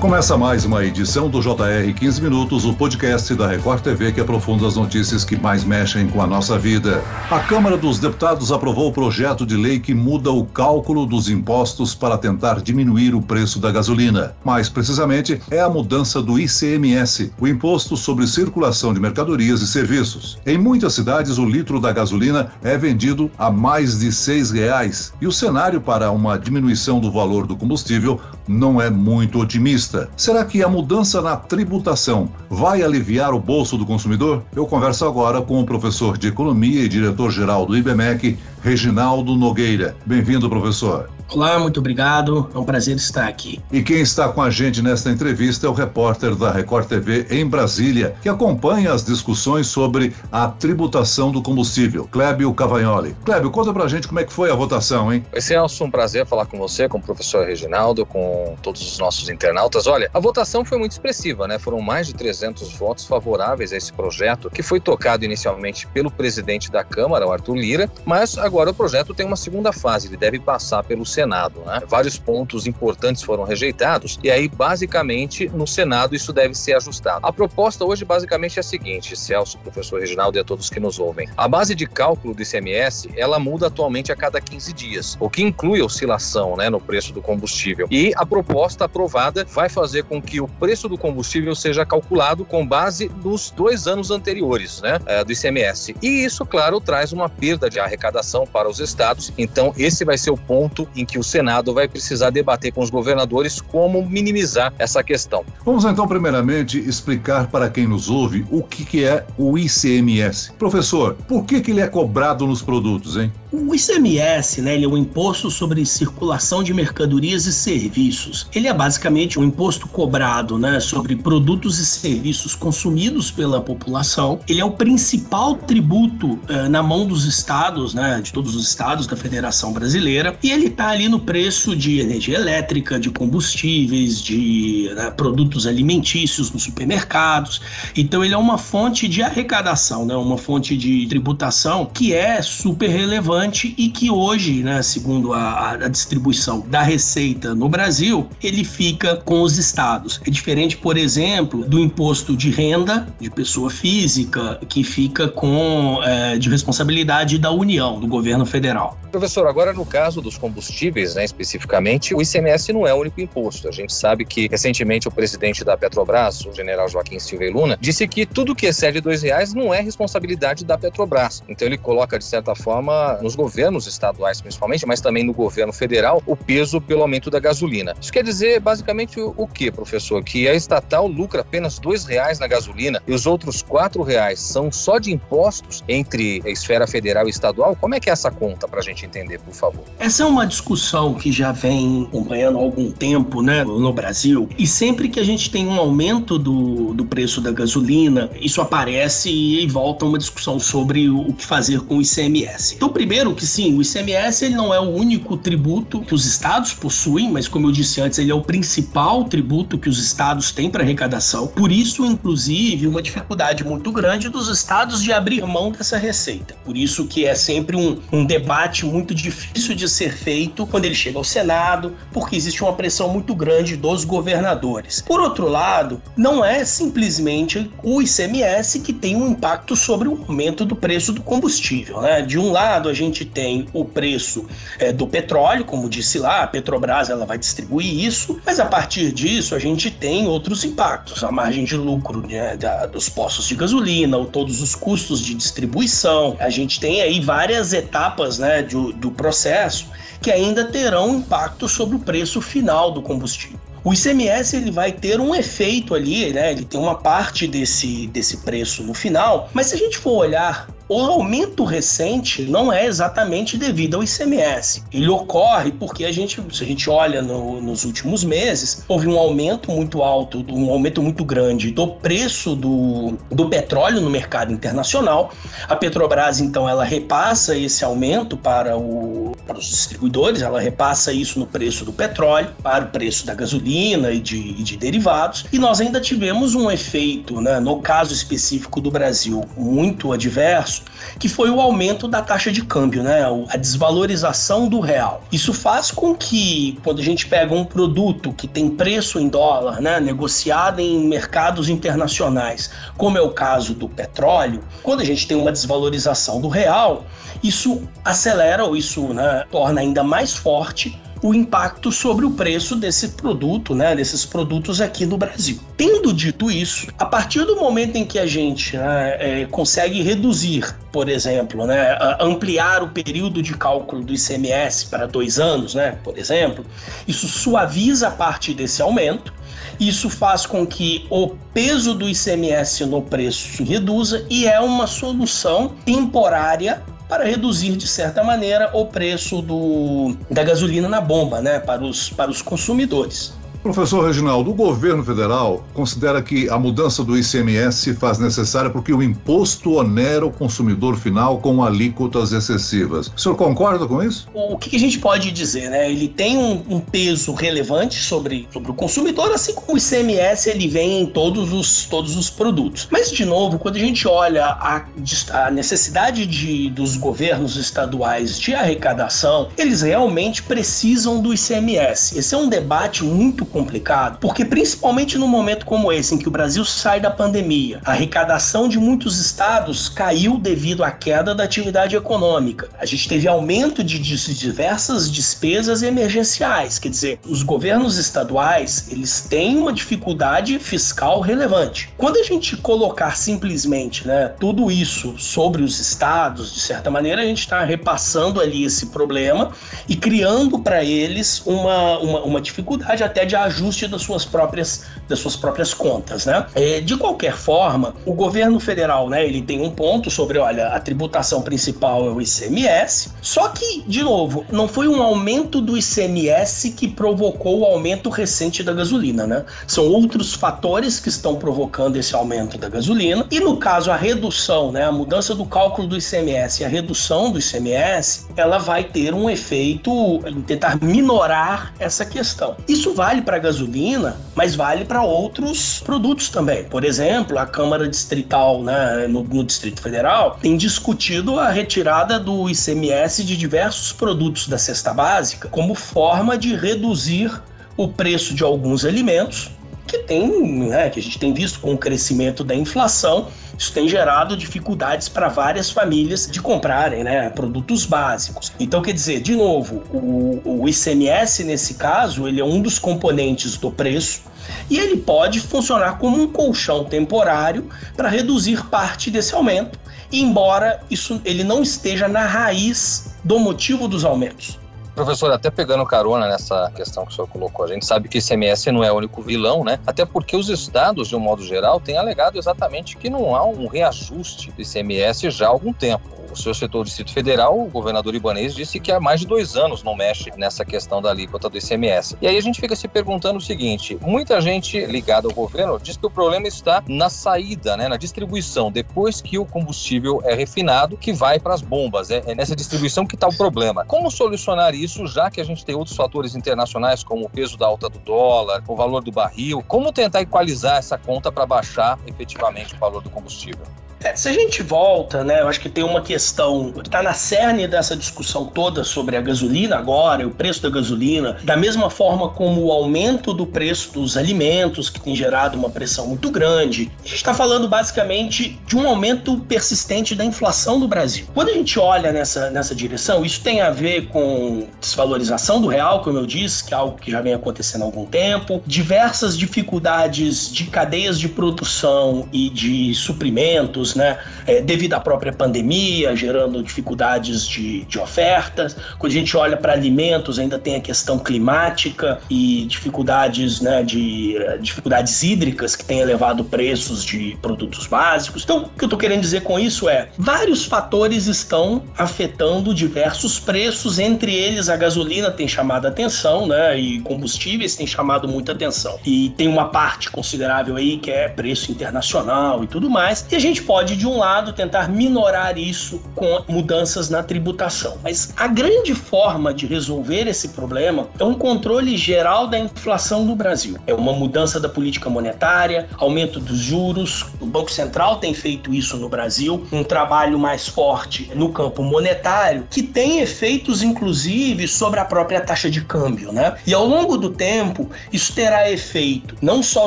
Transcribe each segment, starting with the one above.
Começa mais uma edição do JR 15 Minutos, o podcast da Record TV que aprofunda as notícias que mais mexem com a nossa vida. A Câmara dos Deputados aprovou o projeto de lei que muda o cálculo dos impostos para tentar diminuir o preço da gasolina. Mais precisamente, é a mudança do ICMS, o Imposto sobre Circulação de Mercadorias e Serviços. Em muitas cidades, o litro da gasolina é vendido a mais de seis reais e o cenário para uma diminuição do valor do combustível não é muito otimista. Será que a mudança na tributação vai aliviar o bolso do consumidor? Eu converso agora com o professor de Economia e diretor-geral do IBMEC, Reginaldo Nogueira. Bem-vindo, professor. Olá, muito obrigado. É um prazer estar aqui. E quem está com a gente nesta entrevista é o repórter da Record TV em Brasília, que acompanha as discussões sobre a tributação do combustível. Clébio Cavagnoli. Clébio, conta pra gente como é que foi a votação, hein? Oi, Celso, um prazer falar com você, com o professor Reginaldo, com todos os nossos internautas. Olha, a votação foi muito expressiva, né? Foram mais de 300 votos favoráveis a esse projeto, que foi tocado inicialmente pelo presidente da Câmara, o Arthur Lira, mas agora o projeto tem uma segunda fase, ele deve passar pelo Senado. Né? Vários pontos importantes foram rejeitados e aí, basicamente, no Senado isso deve ser ajustado. A proposta hoje, basicamente, é a seguinte, Celso, professor Reginaldo e a todos que nos ouvem. A base de cálculo do ICMS, ela muda atualmente a cada 15 dias, o que inclui oscilação né, no preço do combustível. E a proposta aprovada vai fazer com que o preço do combustível seja calculado com base nos dois anos anteriores né, eh, do ICMS. E isso, claro, traz uma perda de arrecadação para os estados. Então, esse vai ser o ponto em que o Senado vai precisar debater com os governadores como minimizar essa questão. Vamos então, primeiramente, explicar para quem nos ouve o que, que é o ICMS. Professor, por que, que ele é cobrado nos produtos, hein? O ICMS, né, ele é um imposto sobre circulação de mercadorias e serviços. Ele é basicamente um imposto cobrado, né, sobre produtos e serviços consumidos pela população. Ele é o principal tributo eh, na mão dos estados, né, de todos os estados da Federação Brasileira, e ele está ali no preço de energia elétrica, de combustíveis, de né, produtos alimentícios nos supermercados. Então ele é uma fonte de arrecadação, né, uma fonte de tributação que é super relevante e que hoje, né, segundo a, a, distribuição da receita no Brasil, ele fica com os estados. É diferente, por exemplo, do imposto de renda de pessoa física, que fica com é, de responsabilidade da União, do governo federal. Professor, agora no caso dos combustíveis, né, especificamente, o ICMS não é o único imposto. A gente sabe que recentemente o presidente da Petrobras, o general Joaquim Silva Luna, disse que tudo que excede dois reais não é responsabilidade da Petrobras. Então ele coloca de certa forma nos governos estaduais principalmente, mas também no governo federal, o peso pelo aumento da gasolina. Isso quer dizer basicamente o, que, professor? Que a estatal lucra apenas dois reais na gasolina e os outros quatro reais são só de impostos entre a esfera federal e estadual? Como é que é essa conta para a gente entender, por favor? Essa é uma discussão que já vem acompanhando há algum tempo, né, no Brasil, e sempre que a gente tem um aumento do, do preço da gasolina, isso aparece e volta uma discussão sobre o que fazer com o ICMS. Então, Primeiro que sim, o ICMS ele não é o único tributo que os estados possuem, mas como eu disse antes, ele é o principal tributo que os estados têm para arrecadação. Por isso, inclusive, uma dificuldade muito grande dos estados de abrir mão dessa receita. Por isso que é sempre um, um debate muito difícil de ser feito quando ele chega ao Senado, porque existe uma pressão muito grande dos governadores. Por outro lado, não é simplesmente o ICMS que tem um impacto sobre o aumento do preço do combustível. Né? De um lado, a gente tem o preço é, do petróleo, como disse lá, a Petrobras ela vai distribuir isso, mas a partir disso a gente tem outros impactos, a margem de lucro né, da, dos postos de gasolina, ou todos os custos de distribuição. A gente tem aí várias etapas né, do, do processo que ainda terão impacto sobre o preço final do combustível. O ICMS ele vai ter um efeito ali, né? Ele tem uma parte desse, desse preço no final, mas se a gente for olhar o aumento recente não é exatamente devido ao ICMS. Ele ocorre porque a gente, se a gente olha no, nos últimos meses, houve um aumento muito alto, um aumento muito grande do preço do, do petróleo no mercado internacional. A Petrobras, então, ela repassa esse aumento para, o, para os distribuidores, ela repassa isso no preço do petróleo, para o preço da gasolina e de, e de derivados. E nós ainda tivemos um efeito, né, no caso específico do Brasil, muito adverso processo, que foi o aumento da taxa de câmbio, né? A desvalorização do real. Isso faz com que, quando a gente pega um produto que tem preço em dólar, né, negociado em mercados internacionais, como é o caso do petróleo, quando a gente tem uma desvalorização do real, isso acelera ou isso né, torna ainda mais forte o impacto sobre o preço desse produto, né, desses produtos aqui no Brasil. Tendo dito isso, a partir do momento em que a gente né, é, consegue reduzir, por exemplo, né, ampliar o período de cálculo do ICMS para dois anos, né, por exemplo, isso suaviza parte desse aumento. Isso faz com que o peso do ICMS no preço se reduza e é uma solução temporária para reduzir, de certa maneira, o preço do, da gasolina na bomba né, para, os, para os consumidores. Professor Reginaldo, o governo federal considera que a mudança do ICMS se faz necessária porque o imposto onera o consumidor final com alíquotas excessivas. O senhor concorda com isso? O que a gente pode dizer, né? Ele tem um, um peso relevante sobre, sobre o consumidor, assim como o ICMS ele vem em todos os, todos os produtos. Mas, de novo, quando a gente olha a, a necessidade de, dos governos estaduais de arrecadação, eles realmente precisam do ICMS. Esse é um debate muito complicado, porque principalmente num momento como esse, em que o Brasil sai da pandemia, a arrecadação de muitos estados caiu devido à queda da atividade econômica. A gente teve aumento de, diversas despesas emergenciais, quer dizer, os governos estaduais, eles têm uma dificuldade fiscal relevante. Quando a gente colocar simplesmente, né, tudo isso sobre os estados, de certa maneira, a gente está repassando ali esse problema e criando para eles uma, uma, uma dificuldade até de ajuste das suas próprias, das suas próprias contas, né? É, de qualquer forma, o governo federal, né, ele tem um ponto sobre, olha, a tributação principal é o ICMS, só que, de novo, não foi um aumento do ICMS que provocou o aumento recente da gasolina, né? São outros fatores que estão provocando esse aumento da gasolina, e no caso a redução, né, a mudança do cálculo do ICMS e a redução do ICMS, ela vai ter um efeito em tentar minorar essa questão. Isso vale para gasolina, mas vale para outros produtos também. Por exemplo, a Câmara Distrital, né, no, no Distrito Federal, tem discutido a retirada do ICMS de diversos produtos da cesta básica como forma de reduzir o preço de alguns alimentos que tem, né, que a gente tem visto com o crescimento da inflação, isso tem gerado dificuldades para várias famílias de comprarem né, produtos básicos. Então, quer dizer, de novo, o, o ICMS, nesse caso, ele é um dos componentes do preço e ele pode funcionar como um colchão temporário para reduzir parte desse aumento, embora isso ele não esteja na raiz do motivo dos aumentos. Professor, até pegando carona nessa questão que o senhor colocou, a gente sabe que ICMS não é o único vilão, né? Até porque os estados, de um modo geral, têm alegado exatamente que não há um reajuste do ICMS já há algum tempo o senhor citou o Distrito Federal, o governador Ibanez disse que há mais de dois anos não mexe nessa questão da alíquota do ICMS. E aí a gente fica se perguntando o seguinte: muita gente ligada ao governo diz que o problema está na saída, né, na distribuição, depois que o combustível é refinado, que vai para as bombas. É, é nessa distribuição que está o problema. Como solucionar isso, já que a gente tem outros fatores internacionais, como o peso da alta do dólar, o valor do barril? Como tentar equalizar essa conta para baixar efetivamente o valor do combustível? É, se a gente volta, né, eu acho que tem uma questão que está na cerne dessa discussão toda sobre a gasolina agora, o preço da gasolina, da mesma forma como o aumento do preço dos alimentos, que tem gerado uma pressão muito grande. A gente está falando basicamente de um aumento persistente da inflação do Brasil. Quando a gente olha nessa, nessa direção, isso tem a ver com desvalorização do real, como eu disse, que é algo que já vem acontecendo há algum tempo, diversas dificuldades de cadeias de produção e de suprimentos né, é, devido à própria pandemia, gerando dificuldades de, de ofertas. Quando a gente olha para alimentos, ainda tem a questão climática e dificuldades, né, de dificuldades hídricas que têm elevado preços de produtos básicos. Então, o que eu estou querendo dizer com isso é, vários fatores estão afetando diversos preços, entre eles a gasolina tem chamado a atenção, né, e combustíveis têm chamado muita atenção. E tem uma parte considerável aí que é preço internacional e tudo mais. E a gente pode pode, de um lado, tentar minorar isso com mudanças na tributação. Mas a grande forma de resolver esse problema é um controle geral da inflação no Brasil. É uma mudança da política monetária, aumento dos juros. O Banco Central tem feito isso no Brasil, um trabalho mais forte no campo monetário, que tem efeitos, inclusive, sobre a própria taxa de câmbio. Né? E ao longo do tempo, isso terá efeito não só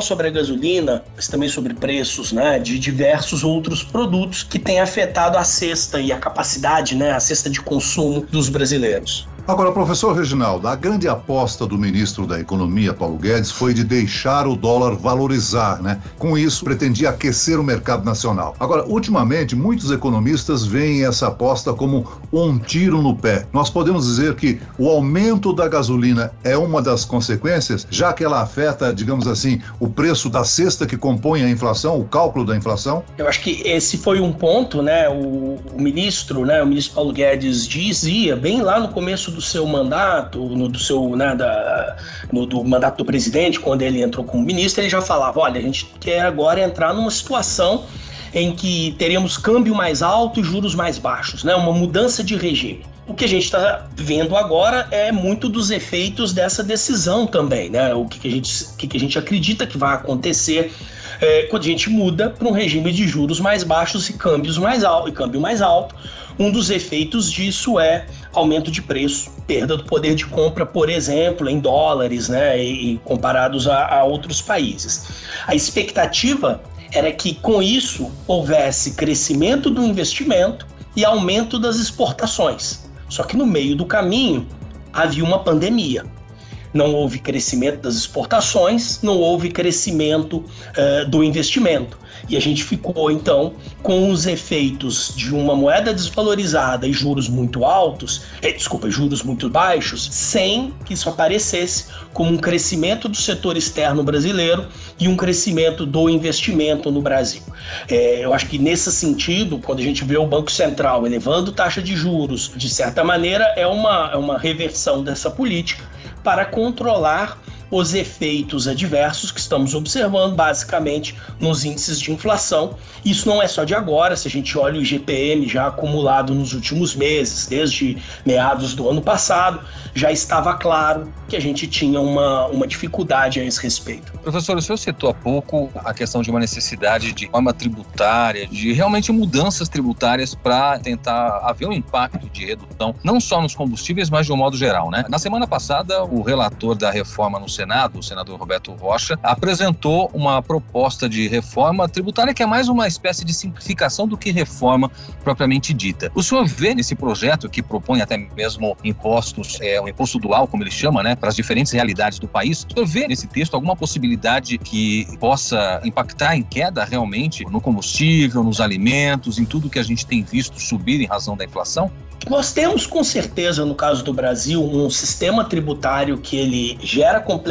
sobre a gasolina, mas também sobre preços né, de diversos outros produtos que têm afetado a cesta e a capacidade, né, a cesta de consumo dos brasileiros. Agora, professor Reginaldo, a grande aposta do ministro da Economia, Paulo Guedes, foi de deixar o dólar valorizar, né? Com isso, pretendia aquecer o mercado nacional. Agora, ultimamente, muitos economistas veem essa aposta como um tiro no pé. Nós podemos dizer que o aumento da gasolina é uma das consequências, já que ela afeta, digamos assim, o preço da cesta que compõe a inflação, o cálculo da inflação? Eu acho que esse foi um ponto, né? O, o ministro, né? O ministro Paulo Guedes dizia bem lá no começo do do seu mandato, no, do seu, né, da, no, do mandato do presidente, quando ele entrou como ministro, ele já falava: olha, a gente quer agora entrar numa situação em que teremos câmbio mais alto e juros mais baixos, né? Uma mudança de regime. O que a gente está vendo agora é muito dos efeitos dessa decisão também, né? O que, que a, gente, que, que a gente acredita que vai acontecer é, quando a gente muda para um regime de juros mais baixos e câmbios mais alto e câmbio mais alto. Um dos efeitos disso é aumento de preço, perda do poder de compra, por exemplo, em dólares, né, e, comparados a, a outros países. A expectativa era que com isso houvesse crescimento do investimento e aumento das exportações. Só que no meio do caminho havia uma pandemia não houve crescimento das exportações, não houve crescimento uh, do investimento. E a gente ficou, então, com os efeitos de uma moeda desvalorizada e juros muito altos, eh, desculpa, juros muito baixos, sem que isso aparecesse como um crescimento do setor externo brasileiro e um crescimento do investimento no Brasil. É, eu acho que nesse sentido, quando a gente vê o Banco Central elevando taxa de juros, de certa maneira, é uma, é uma reversão dessa política para controlar os efeitos adversos que estamos observando basicamente nos índices de inflação. Isso não é só de agora, se a gente olha o IGPM já acumulado nos últimos meses, desde meados do ano passado, já estava claro que a gente tinha uma, uma dificuldade a esse respeito. Professor, o senhor citou há pouco a questão de uma necessidade de forma tributária, de realmente mudanças tributárias para tentar haver um impacto de redução, não só nos combustíveis, mas de um modo geral. Né? Na semana passada, o relator da reforma no Senado, o senador Roberto Rocha, apresentou uma proposta de reforma tributária que é mais uma espécie de simplificação do que reforma propriamente dita. O senhor vê nesse projeto que propõe até mesmo impostos, é, o imposto dual, como ele chama, né, para as diferentes realidades do país, o senhor vê nesse texto alguma possibilidade que possa impactar em queda realmente no combustível, nos alimentos, em tudo que a gente tem visto subir em razão da inflação? Nós temos com certeza, no caso do Brasil, um sistema tributário que ele gera complexidade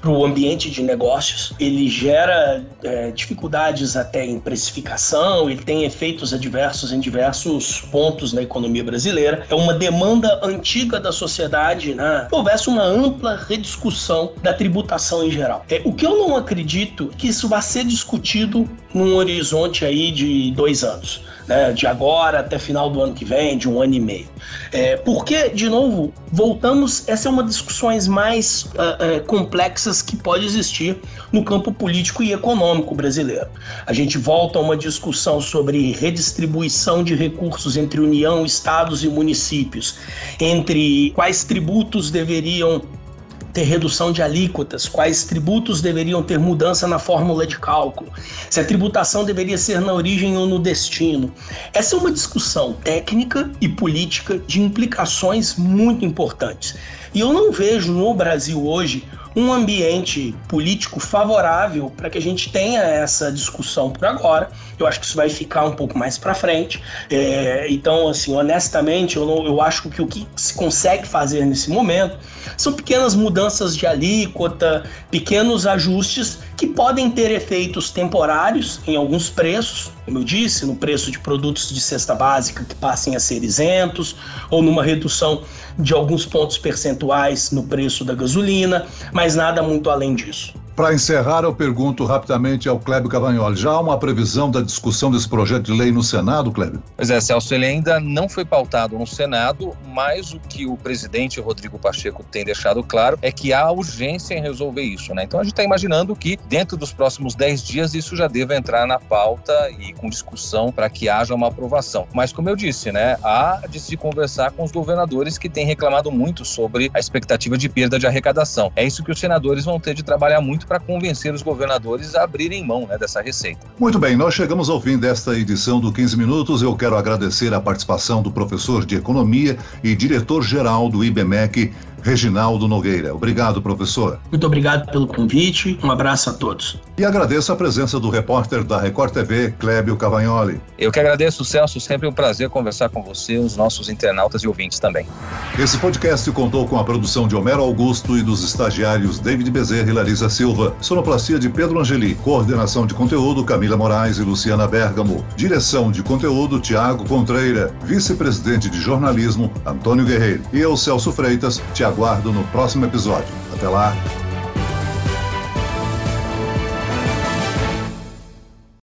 para o ambiente de negócios, ele gera é, dificuldades até em precificação, ele tem efeitos adversos em diversos pontos na economia brasileira. É uma demanda antiga da sociedade, né? Houvesse uma ampla rediscussão da tributação em geral. É, o que eu não acredito é que isso vai ser discutido num horizonte aí de dois anos né, de agora até final do ano que vem, de um ano e meio. É, porque, de novo, voltamos, essa é uma das discussões mais uh, uh, complexas que pode existir no campo político e econômico brasileiro. A gente volta a uma discussão sobre redistribuição de recursos entre União, estados e municípios, entre quais tributos deveriam ter redução de alíquotas, quais tributos deveriam ter mudança na fórmula de cálculo, se a tributação deveria ser na origem ou no destino. Essa é uma discussão técnica e política de implicações muito importantes. E eu não vejo no Brasil hoje um ambiente político favorável para que a gente tenha essa discussão por agora. Eu acho que isso vai ficar um pouco mais para frente. É, então, assim, honestamente, eu, não, eu acho que o que se consegue fazer nesse momento são pequenas mudanças de alíquota, pequenos ajustes que podem ter efeitos temporários em alguns preços, como eu disse, no preço de produtos de cesta básica que passem a ser isentos, ou numa redução de alguns pontos percentuais no preço da gasolina, mas nada muito além disso. Para encerrar, eu pergunto rapidamente ao Clébio Cavagnoli. Já há uma previsão da discussão desse projeto de lei no Senado, Clébio? Pois é, Celso, ele ainda não foi pautado no Senado, mas o que o presidente Rodrigo Pacheco tem deixado claro é que há urgência em resolver isso, né? Então a gente está imaginando que dentro dos próximos 10 dias isso já deva entrar na pauta e com discussão para que haja uma aprovação. Mas como eu disse, né, há de se conversar com os governadores que têm reclamado muito sobre a expectativa de perda de arrecadação. É isso que os senadores vão ter de trabalhar muito para convencer os governadores a abrirem mão né, dessa receita. Muito bem, nós chegamos ao fim desta edição do 15 Minutos. Eu quero agradecer a participação do professor de Economia e diretor-geral do IBMEC, Reginaldo Nogueira. Obrigado, professor. Muito obrigado pelo convite. Um abraço a todos. E agradeço a presença do repórter da Record TV, Clébio Cavagnoli. Eu que agradeço, Celso. Sempre um prazer conversar com você, os nossos internautas e ouvintes também. Esse podcast contou com a produção de Homero Augusto e dos estagiários David Bezerra e Larissa Silva. Sonoplastia de Pedro Angeli. Coordenação de conteúdo Camila Moraes e Luciana Bergamo. Direção de conteúdo Tiago Contreira. Vice-presidente de jornalismo Antônio Guerreiro. E eu, Celso Freitas, te aguardo no próximo episódio. Até lá.